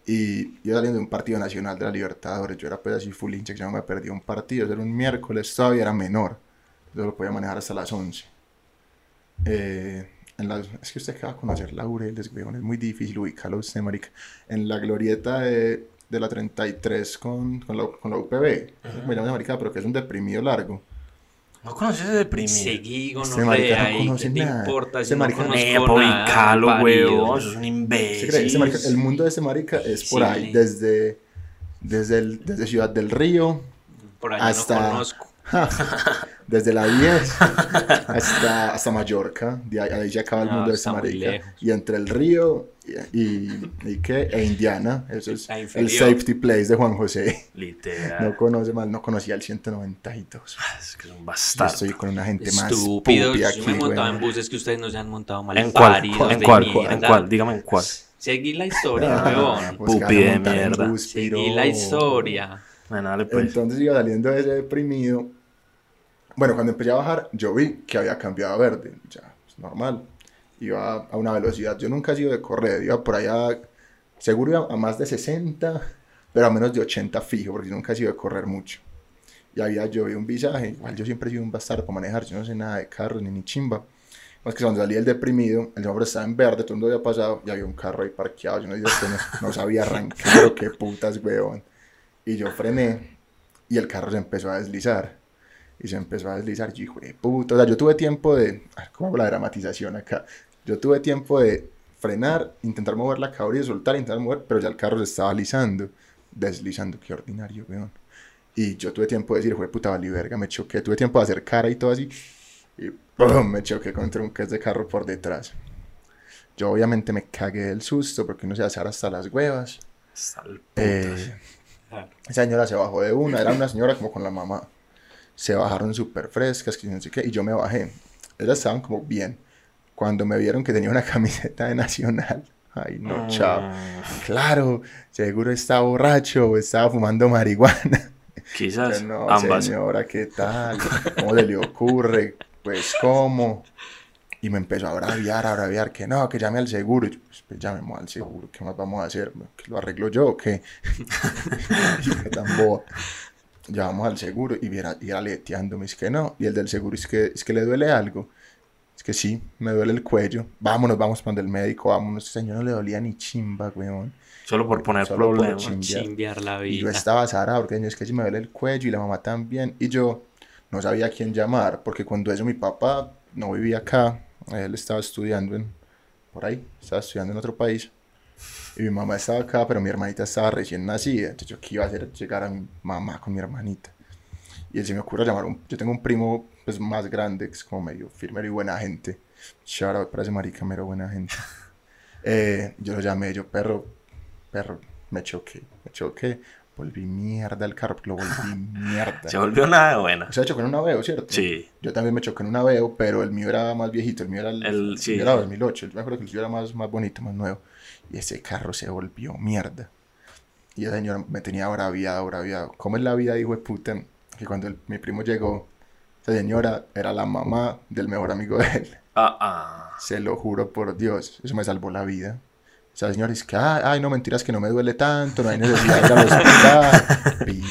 Y yo saliendo de un partido nacional de la Libertadores. Yo era pues así full hincha, que ya no me perdí un partido. Era un miércoles, todavía era menor. Yo lo podía manejar hasta las 11. Eh, en las- es que usted acaba de conocer Laureles, weón, es muy difícil ubicarlo usted, marica. En la glorieta de, de la 33 con, con, la, con la UPB. Me llama marica, pero que es un deprimido largo. ¿No conoces ese deprimido? seguí Este marica no gonorrea y conoce ¿qué te nada. importa Este si no marica no- conozco nada. Eso es un ¿Se imbécil. cree? Este marica- el mundo de este marica es por Sí, ahí, desde, desde, el- desde Ciudad del Río, Por allá hasta- no conozco. desde la 10 hasta, hasta Mallorca, de ahí, ahí ya acaba el No, mundo de está muy marica. lejos. Y entre el río y, y, y qué, e Indiana, eso es el safety place de Juan José. Literal. No conoce mal, no conocía el 192. Es que es un Yo bastardo. estoy con una gente más Estúpidos. pupi Yo aquí, me he montado en buses que ustedes no se han montado mal. ¿En cuál? ¿En cuál? ¿En cuál? Dígame en cuál. Seguí la historia, Ah, weón. pues que Pupi de mierda. bus, Seguí la historia. Bueno, dale pues. Entonces iba saliendo de ese deprimido. Bueno, cuando empecé a bajar, yo vi que había cambiado a verde. Ya, pues, normal. Iba a una velocidad. Yo nunca he sido de correr. Iba por allá, seguro iba a más de 60, pero a menos de 80 fijo, porque yo nunca he sido de correr mucho. Y había yo vi un visaje. Igual yo siempre he sido un bastardo para manejar. Yo no sé nada de carros ni ni chimba. Más que cuando salí el deprimido, el semáforo estaba en verde, todo el mundo había pasado y había un carro ahí parqueado. Yo no, dije, "Este no, no sabía arrancar, pero qué putas, weón. Y yo frené y el carro se empezó a deslizar. Y se empezó a deslizar. Yo, hijo de puta. O sea, yo tuve tiempo de. ¿Cómo hago la dramatización acá? Yo tuve tiempo de frenar, intentar mover la cabra y soltar, intentar mover, pero ya el carro se estaba alisando, deslizando, qué ordinario, weón. Y yo tuve tiempo de decir, fue puta vali verga, me choqué, tuve tiempo de hacer cara y todo así, y ¡pum! me choqué contra un es de carro por detrás. Yo obviamente me cagué del susto porque uno se hace hasta las huevas. Eh, esa señora se bajó de una, era una señora como con la mamá. Se bajaron súper frescas, que no sé qué, y yo me bajé. Ellas estaban como bien. Cuando me vieron que tenía una camiseta de Nacional, ay no, chao. Ah. Claro, seguro estaba borracho o estaba fumando marihuana. Quizás no, ambas. señora, ¿qué tal? ¿Cómo se le ocurre? Pues, ¿cómo? Y me empezó a braviar, a braviar, que no, que llame al seguro. Y yo, pues, pues llamemos al seguro, ¿qué más vamos a hacer? ¿Que lo arreglo yo o qué? y tan boa. Llamamos al seguro y viera, y era leteándome, es que no. Y el del seguro, es que, es que le duele algo. Es que sí, me duele el cuello. Vámonos, vamos para el médico, vámonos. Este señor no le dolía ni chimba, weón. Solo por poner problemas. chimbiar la vida. Y yo estaba zarado, porque es que sí me duele el cuello y la mamá también. Y yo no sabía a quién llamar, porque cuando eso mi papá no vivía acá, él estaba estudiando en, por ahí, estaba estudiando en otro país. Y mi mamá estaba acá, pero mi hermanita estaba recién nacida. Entonces yo qué iba a hacer llegar a mi mamá con mi hermanita. Y él se me ocurre llamar un, yo tengo un primo pues más grande, que es como medio firme y buena gente. Shout out para ese marica, mero buena gente. Eh, yo lo llamé, yo perro, perro, me choqué, me choqué volví mierda el carro, lo volví mierda. Se volvió una buena. Se chocó en un Aveo, ¿cierto? Sí. Yo también me choqué en un Aveo, pero el mío era más viejito, el mío era el, el, sí. el 2008, yo me acuerdo que el mío era más, más bonito, más nuevo. Y ese carro se volvió mierda. Y el señor me tenía braviado, braviado. ¿Cómo es la vida, hijo de puta? Que cuando mi primo llegó, esa señora era la mamá del mejor amigo de él. Ah, ah. Se lo juro por Dios, eso me salvó la vida. O sea, señores, que, ay, no mentiras que no me duele tanto, no hay necesidad de ir al hospital.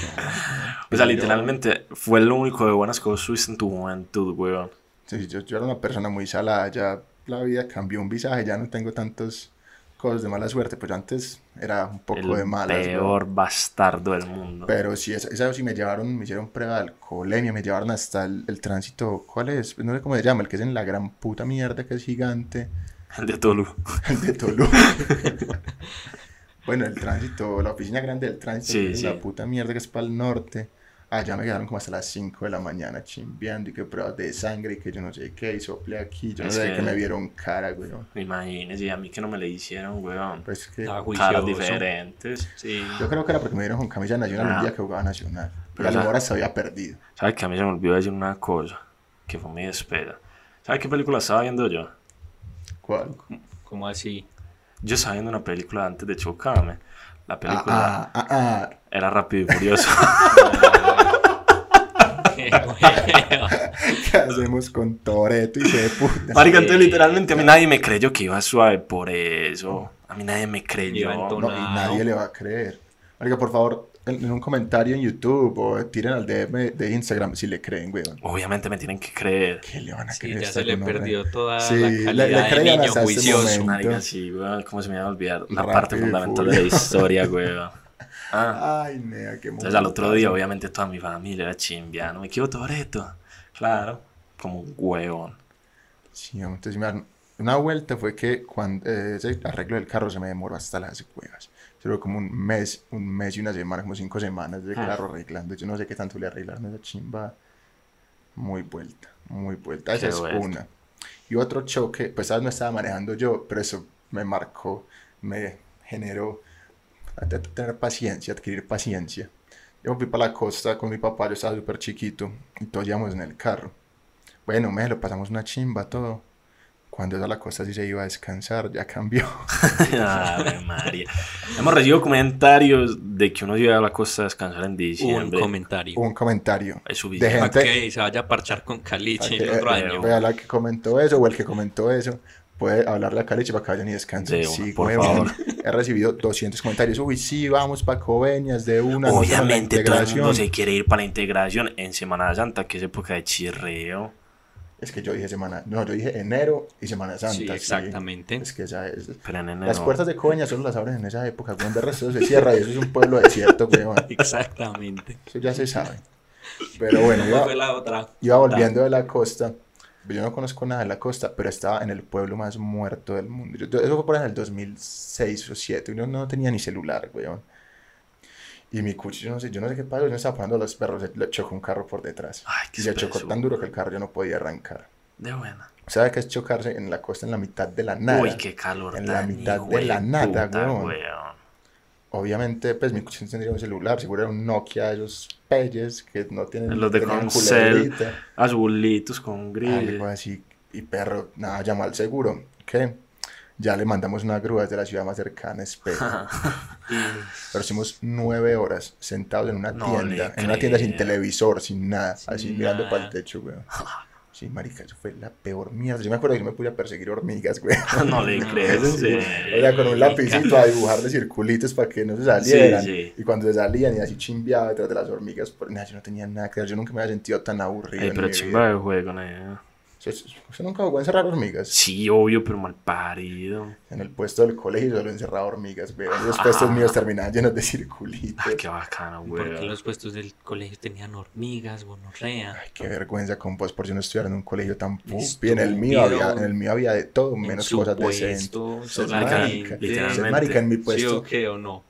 o sea, literalmente fue lo único de buenas cosas en tu juventud, weón. Sí, yo, yo era una persona muy salada, ya la vida cambió un visaje, ya no tengo tantas cosas de mala suerte, pues antes era un poco de mala. El peor bastardo del mundo. Pero sí, esa, esa sí me llevaron, me hicieron prueba de alcoholemia, me llevaron hasta el, el, tránsito, ¿cuál es? No sé cómo se llama, el que es en la gran puta mierda, que es gigante. El de Tolu. El de Tolu. bueno, el tránsito, la oficina grande del tránsito, la puta mierda que es para el norte. Allá me quedaron como hasta las 5 de la mañana chimbeando y que pruebas de sangre y que yo no sé qué, y sople aquí, yo no sé que me vieron cara, güey. Imagínese, a mí que no me le hicieron, güey. Pues que caras diferentes. Sí. Yo creo que era porque me dieron con camisa nacional el día que jugaba nacional. Pero la hora se había perdido. ¿Sabes que a mí se me olvidó decir una cosa? Que fue mi despeda. ¿Sabes qué película estaba viendo yo? ¿Cuál? ¿Cómo así? Yo estaba viendo una película antes de chocarme. La película ah, ah, ah, era Rápido y Furioso. ¿Qué hacemos con Toreto y se puta? Marica, entonces literalmente a mí nadie me creyó que iba suave por eso. A mí nadie me creyó. No, y nadie le va a creer. Marica, por favor, en, un comentario en YouTube o tiren al DM de Instagram si le creen, weón. Obviamente me tienen que creer. ¿Qué le van a sí, creer? ya se le perdió toda la calidad le, le de niño este juicioso. Marica, sí, weón, ¿cómo se me va a olvidar? La parte fundamental de la historia, weón. Ah. Ay, nea, qué Entonces al otro día, obviamente, toda mi familia era chimbiano. Me quiero todo esto. Claro, como un huevón. Sí, entonces, una vuelta fue que cuando eh, ese arreglo del carro se me demoró hasta las huevas pero como un mes, un mes y una semana, como cinco semanas de carro arreglando. Yo no sé qué tanto le arreglaron esa chimba. Muy vuelta, muy vuelta. Esa es una. Y otro choque, pues no estaba manejando yo, pero eso me marcó, me generó tener paciencia, adquirir paciencia. Yo fui para la costa con mi papá, yo estaba súper chiquito y todos íbamos en el carro. Bueno, me lo pasamos una chimba, todo cuando a la costa sí se iba a descansar, ya cambió. Ave María. Hemos recibido comentarios de que uno iba a la costa a descansar en diciembre. Un comentario. Un comentario. Es su de gente que se vaya a parchar con Caliche el otro año. Vea la que comentó eso o el que comentó eso. Puede hablarle a Caliche para que vayan y descansen. sí, por favor. He recibido 200 comentarios. Uy, sí, vamos para Coveñas de una. Obviamente, todo el mundo se quiere ir para la integración en Semana Santa, que es época de chirreo. Es que yo dije semana, no, yo dije enero y Semana Santa. Sí, exactamente. Es que esa es. Pero en enero... Las puertas de Coña solo las abren en esa época, cuando el resto se cierra y eso es un pueblo desierto, weón. Exactamente. Eso ya se sabe. Pero bueno, iba, fue la otra? iba volviendo de la costa yo no conozco nada de la costa, pero estaba en el pueblo más muerto del mundo. Yo- eso fue por ahí en el 2006 o 2007. Yo no tenía ni celular, weón. Y mi cuchi, yo no sé, yo no sé qué pasó. Yo me estaba poniendo los perros, le chocó un carro por detrás. Ay, qué Y se chocó tan duro que el carro ya no podía arrancar. De buena. ¿Sabe qué es chocarse en la costa en la mitad de la nada? Uy, qué calor. En la mitad de la nada, puta, weón. weón. Obviamente, pues mi cuchi no tendría un celular, seguro era un Nokia, esos peyes que no tienen Los de Concel, azulitos con gris. Algo así. Y perro, nada, llamó al seguro. ¿Qué? Ya le mandamos una grúa desde la ciudad más cercana, espero. Pero estuvimos nueve horas sentados en una No tienda, en una tienda sin creo. televisor, sin nada, Sin así mirando nada. para el techo, weón. Sí, marica, eso fue la peor mierda. Yo me acuerdo que yo me pude a perseguir hormigas, güey. no le crees, en serio. O sea, con un lapicito a dibujarle circulitos para que no se salieran. sí. Y cuando se salían y así chimbeaba detrás de las hormigas, por nada, yo no tenía nada que ver. Yo nunca me había sentido tan aburrido. Ay, pero chimba de juego, ¿no? ¿Usted, nunca jugó a encerrar hormigas? Sí, obvio, pero mal parido. En el puesto del colegio solo encerraba hormigas, güey. Los puestos míos terminaban llenos de circulitos. Ay, qué bacano, Porque weón. los puestos del colegio tenían hormigas, gonorrea. Ay, qué vergüenza con vos por yo no estudiar en un colegio tan pupi. En el mío había, en el mío había de todo, En menos su cosas decentes. puesto, Usted es marica, marica. literalmente. Marica en mi ¿Sí puesto. o qué o no?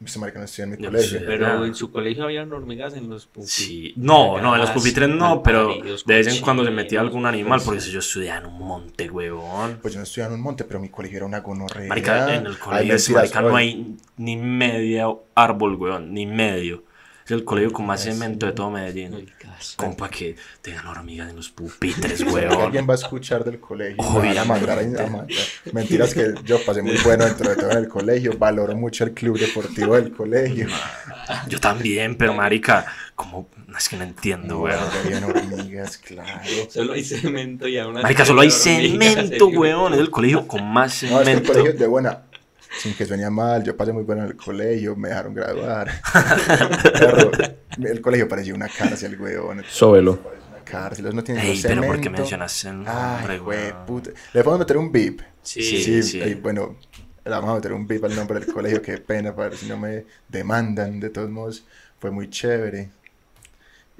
Usted marica no estudia en mi colegio. Pero en su colegio habían hormigas en los pupitres. Sí, no, no, en los pupitres no, pero de vez en cuando se metía algún animal, porque yo estudiaba en un monte, huevón. Pues yo no estudiaba en un monte, pero mi colegio era una gonorrea. Marica, en el colegio ese mentiras, marica no hay ni medio árbol, weón, ni medio. Es el colegio con más cemento de todo Medellín. Compa que tengan hormigas en los pupitres, weón. alguien va a escuchar del colegio. van a Obviamente. mandar a- a matar. Mentiras que yo pasé muy bueno dentro de todo en el colegio. Valoro mucho el club deportivo del colegio. Yo también, pero marica, como, no, es que no entiendo, No, weón. habían hormigas, claro. Solo hay cemento y aún así Marica, solo hay cemento, weón. Es el colegio con más No, es que el cemento. colegio de buena. Sin que suene mal, yo pasé muy bueno en el colegio, me dejaron graduar. El colegio parecía una cárcel, weón. Sóbelo. Parecía una cárcel, no tienen Ey, pero ¿por qué cemento. mencionaste el Ay, nombre, güey, weón? puta. Le podemos meter un beep. Sí, Sí, sí. ey, bueno, le vamos a meter un beep al nombre del colegio, qué pena, para ver si no me demandan. De todos modos, fue muy chévere.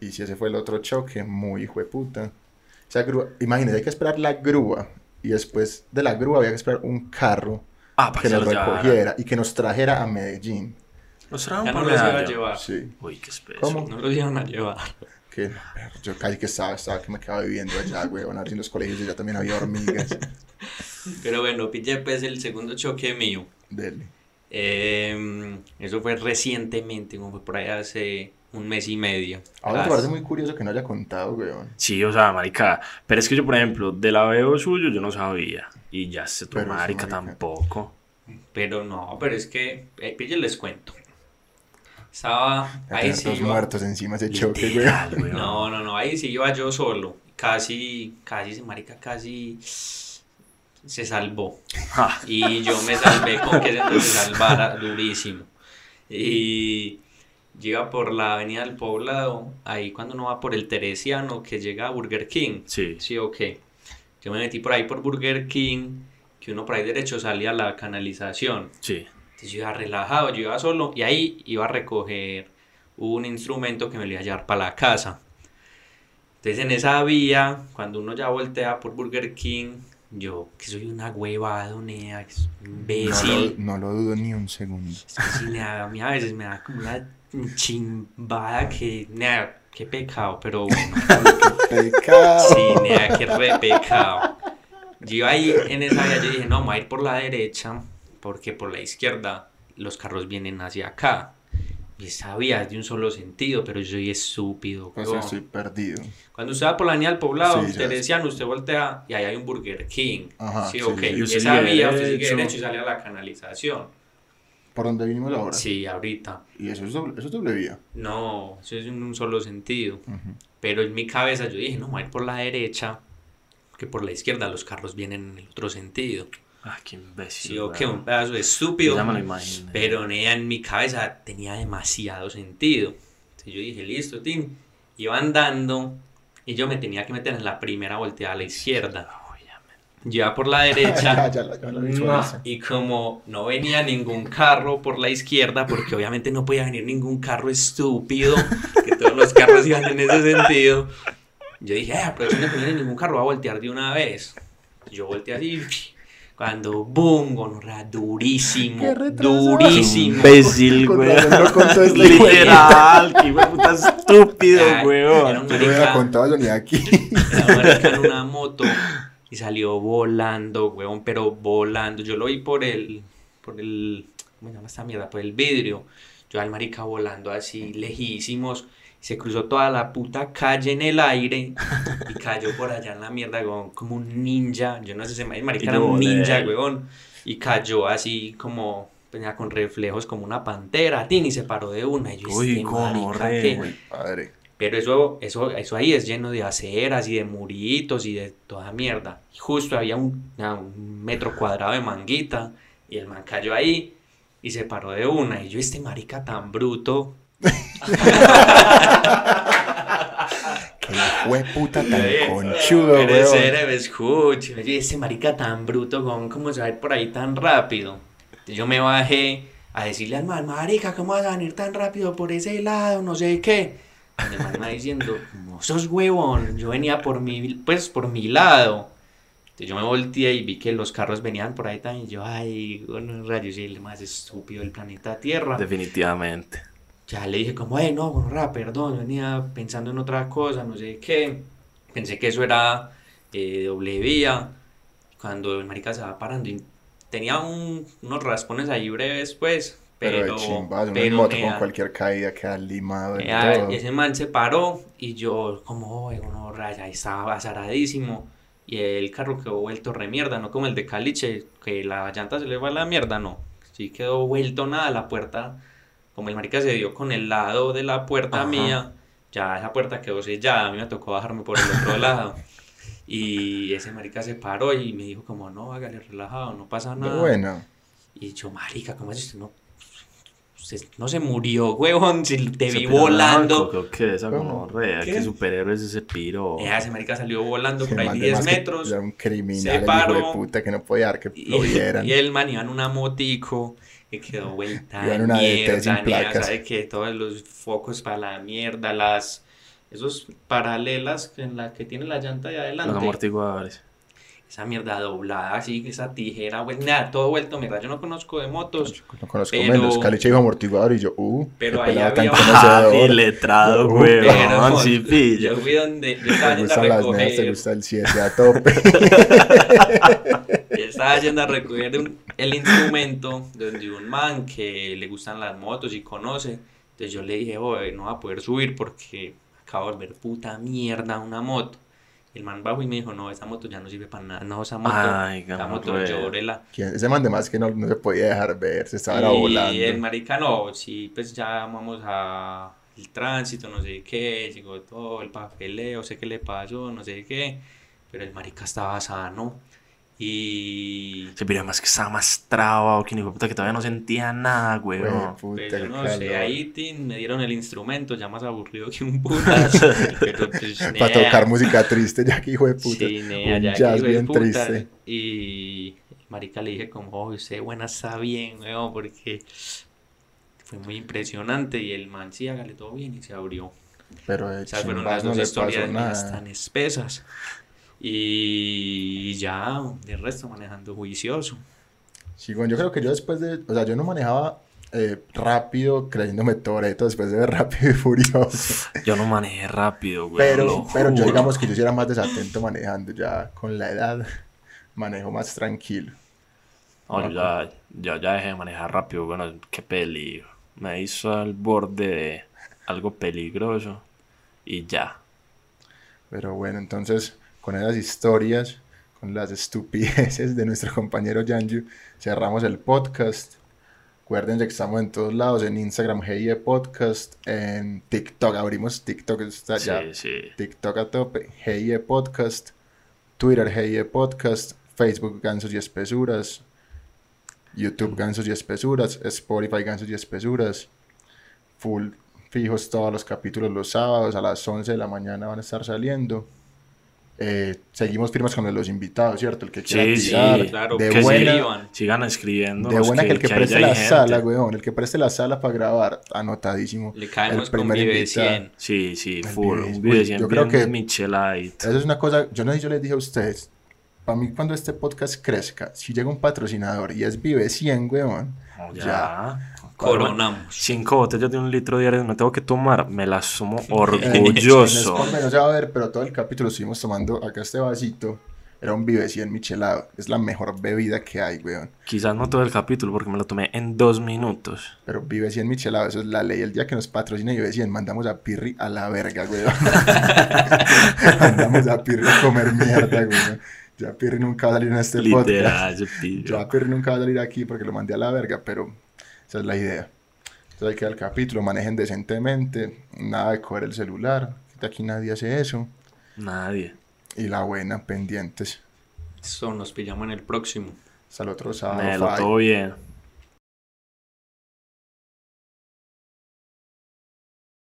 Y si ese fue el otro choque, muy hijo de puta. Esa grúa, imagínense, hay que esperar la grúa. Y después de la grúa había que esperar un carro Ah, para que que nos recogiera y que nos trajera a Medellín. Los trajeron Ya no los iba a llevar. Sí, Uy, qué espeso. ¿Cómo? No los iban a llevar. que yo casi que estaba, estaba que me quedaba viviendo allá, güey. Van a ver si en los colegios ya también había hormigas. Pero bueno, pille pues el segundo choque mío. Dele. Eh, eso fue recientemente, como fue por ahí hace un mes y medio. Ahora me parece muy curioso que no haya contado, weón. Sí, o sea, marica. Pero es que yo, por ejemplo, del aveo suyo yo no sabía. Y ya se tu marica marica. tampoco. Pero no, pero es que, eh, pille, les cuento. Estaba, Ya ahí sí dos iba- muertos encima de ese choque, güey. Literal, weón. No, no, no, ahí sí iba yo solo. Casi, casi, marica casi se salvó. Ja, Y yo me salvé con que se se salvara durísimo. Y iba por la avenida del Poblado, ahí cuando uno va por el Teresiano, que llega a Burger King. sí. Sí, ok. Yo me metí por ahí por Burger King, que uno por ahí derecho salía a la canalización. Sí. Entonces yo iba relajado, yo iba solo y ahí iba a recoger un instrumento que me lo iba a llevar para la casa. Entonces en esa vía, cuando uno ya voltea por Burger King, yo que soy una huevada, nea, un No imbécil. lo, no lo dudo ni un segundo. Es que sí, nea, a mí a veces me da como una chimbada que, nea, qué pecado, pero bueno. Pecado. Sí, nea, qué re pecado. Yo ahí en esa vía yo dije, no, me voy a ir por la derecha, porque por la izquierda los carros vienen hacia acá. Y esa vía es de un solo sentido, pero yo soy estúpido. Pues weón. estoy perdido. Cuando usted va por la avenida del poblado, Sí, usted decían, usted voltea y ahí hay un Burger King. Ajá, sí, sí, ok. sí. Y esa vía, usted sigue derecho. derecho y sale a la canalización. ¿Por dónde vinimos ahora? Sí, ahorita. Y eso es doble, eso es doble vía. No, eso es en un solo sentido. Pero en mi cabeza yo dije, no, voy a ir por la derecha, que por la izquierda los carros vienen en el otro sentido. Ah, qué imbécil. Sí, ok, weón. un pedazo de estúpido. Ya me lo imaginé. Pero nea, en mi cabeza tenía demasiado sentido. Entonces yo dije, listo, Tim. Iba andando y yo me tenía que meter en la primera volteada a la izquierda. Yo iba por la ya, derecha ya, ya visualizo. y como no venía ningún carro por la izquierda, porque obviamente no podía venir ningún carro estúpido, que todos los carros iban en ese sentido, Yo dije, eh, aprovechando que no viene ningún carro, voy a voltear de una vez. Yo volteé así, cuando boom, gonorrea, durísimo, Qué durísimo. Imbécil, güey. Literal, de puta estúpido, un Yo no hubiera contado eso ni aquí. era una moto y salió volando, huevón, pero volando. Yo lo vi por el, por el, ¿cómo se llama esta mierda? Por el vidrio. Yo al marica volando así, lejísimos. Se cruzó toda la puta calle en el aire y cayó por allá en la mierda, huevón, como un ninja. Yo no sé si el marica era un ninja, huevón. Y cayó así como, con reflejos como una pantera, tin, y se paró de una. Y yo, Uy, este marica, gonorrea, ¿qué? güey. Padre. Pero eso, eso, eso ahí es lleno de aceras y de muritos y de toda mierda. Y justo había un, metro cuadrado de manguita y el man cayó ahí y se paró de una. Y yo, este marica tan bruto. Qué fue puta tan conchudo, ese me escucha. Yo, este marica tan bruto, ¿cómo, cómo se va a ir por ahí tan rápido? Entonces yo me bajé a decirle al man, marica, ¿cómo vas a venir tan rápido por ese lado? No sé qué. Y el man va diciendo, no sos huevón, yo venía por mi, pues, por mi lado. Entonces yo me volteé y vi que los carros venían por ahí también. Y yo, ay, bueno, rayos, y el más estúpido del planeta Tierra. Definitivamente. Ya le dije como, eh, no, gonorrea, perdón, venía pensando en otra cosa, no sé qué. Pensé que eso era eh, doble vía. Cuando el marica se va parando y tenía un- unos raspones ahí breves, pues. Pero, Pero, uno en pero moto con da- cualquier caída queda limado y me da- todo. ese man se paró y yo como, oh, gonorrea, ya estaba azaradísimo. Y el carro quedó vuelto re mierda, no como el de Caliche, que la llanta se le va a la mierda, no. Sí quedó vuelto nada, la puerta, como el marica se dio con el lado de la puerta Ajá. mía, ya esa puerta quedó sellada, a mí me tocó bajarme por el otro lado. Y ese marica se paró y me dijo como, no, hágale relajado, no pasa nada. bueno. Y yo, marica, ¿cómo es usted no? Usted no se murió, huevón, si te Se vi volando. narco, ¿Qué esa ¿Cómo? gonorrea? ¿Qué? ¿Qué superhéroe es ese piro? Eh, ese marica salió volando por ahí man de 10 más que- metros. Era un criminal, se el hijo de paró, puta que no podía dar que Y, lo vieran. y el man iba en una motico que quedó vuelta Iba en una mierda, sin placas. sabe que todos los focos para la mierda, las esos paralelas en la que tiene la llanta de Los adelante. amortiguadores. Esa mierda doblada, así, esa tijera, güey, nada, todo vuelto mierda. Yo no conozco de motos, No conozco pero- menos. Caliche dijo amortiguador y yo, uh, Pero ahí había- Ah, conocedor. letrado, Uh, güey. pero sí, pilla. yo fui donde, yo estaba yendo a gustan las neas, te recoger, gusta el 7 a tope. yo estaba yendo a recoger un- el instrumento donde un man que le gustan las motos y conoce. Entonces yo le dije, oye, no va a poder subir porque acabo de ver puta mierda una moto. Y el man bajó y me dijo, no, esa moto ya no sirve para nada. No, esa moto, Ay, esa moto llórela. Ese man de más que no, no se podía dejar ver, se estaba Y volando. el marica no, sí, pues ya vamos a el tránsito, no sé qué, llegó todo el papeleo, sé qué le pasó, no sé qué, pero el marica estaba sano y Se piro más que estaba más trabado, que ni puta que todavía no sentía nada, güey. No. puta, pues, yo no sé, calor. ahí tin, me dieron el instrumento, ya más aburrido que un putas, pero pues Para tocar música triste, ya que hijo de puta. sí, nea, un ya jazz bien puta, triste. y marica le dije como, oh, usted buena está bien, weón, porque fue muy impresionante y el man sí, hágale todo bien y se abrió. Pero de Esas fueron chimbas las no dos pasó historias nada. tan espesas. Y ya, de resto manejando juicioso. Sí, bueno, yo creo que yo después de, o sea, yo no manejaba eh, rápido creyéndome Toreto después de ver Rápido y Furioso. Yo no manejé rápido, güey. Pero, pero yo digamos que yo sí era más desatento manejando, ya con la edad manejo más tranquilo. No, yo ya, ya, ya dejé de manejar rápido, bueno, qué peligro. Me hizo al borde de algo peligroso y ya. Pero bueno, entonces con esas historias, con las estupideces de nuestro compañero Yanju, cerramos el podcast. Acuérdense que estamos en todos lados, en Instagram, GIE Podcast, en TikTok, abrimos TikTok, está ya. Sí, sí. TikTok a tope, GIE Podcast, Twitter GIE Podcast, Facebook Gansos y Espesuras, YouTube Gansos y Espesuras, Spotify Gansos y Espesuras, full fijos todos los capítulos los sábados a las 11 de la mañana van a estar saliendo. Eh, seguimos firmes con los invitados, ¿cierto? El que quiera Sí, sí, tirar, claro, de que buena, escriban. Sigan escribiendo. de buena que, el que ahí preste la gente. sala, weón, el que preste la sala para grabar, anotadísimo. Le caemos El con primer Vive invitado. 100. Sí, sí, El full. Un video Uy, de yo creo que- Michelite. Eso es una cosa, yo no sé si yo les dije a ustedes, para mí cuando este podcast crezca, si llega un patrocinador y es Vive 100, weón, Oh, ya. ya. Coronamos. Cinco botellas de un litro diario me tengo que tomar. Me las En orgulloso. No se va a ver, pero todo el capítulo estuvimos tomando acá este vasito. Era un Vive 100 michelado. Es la mejor bebida que hay, weón. Quizás no todo el capítulo porque me lo tomé en dos minutos. Pero Vive 100 michelado, eso es la ley. El día que nos patrocine Vive 100, mandamos a Pirri a la verga, weón. mandamos a Pirri a comer mierda, weón. Ya Pirri nunca va a salir en este podcast. Literal, yo pillo. Ya Pirri nunca va a salir aquí porque lo mandé a la verga, pero esa es la idea. Entonces hay que dar el capítulo, manejen decentemente, nada de coger el celular, aquí nadie hace eso. Nadie. Y la buena, pendientes. Eso nos pillamos en el próximo. Hasta el otro sábado. Me lo bye. todo bien.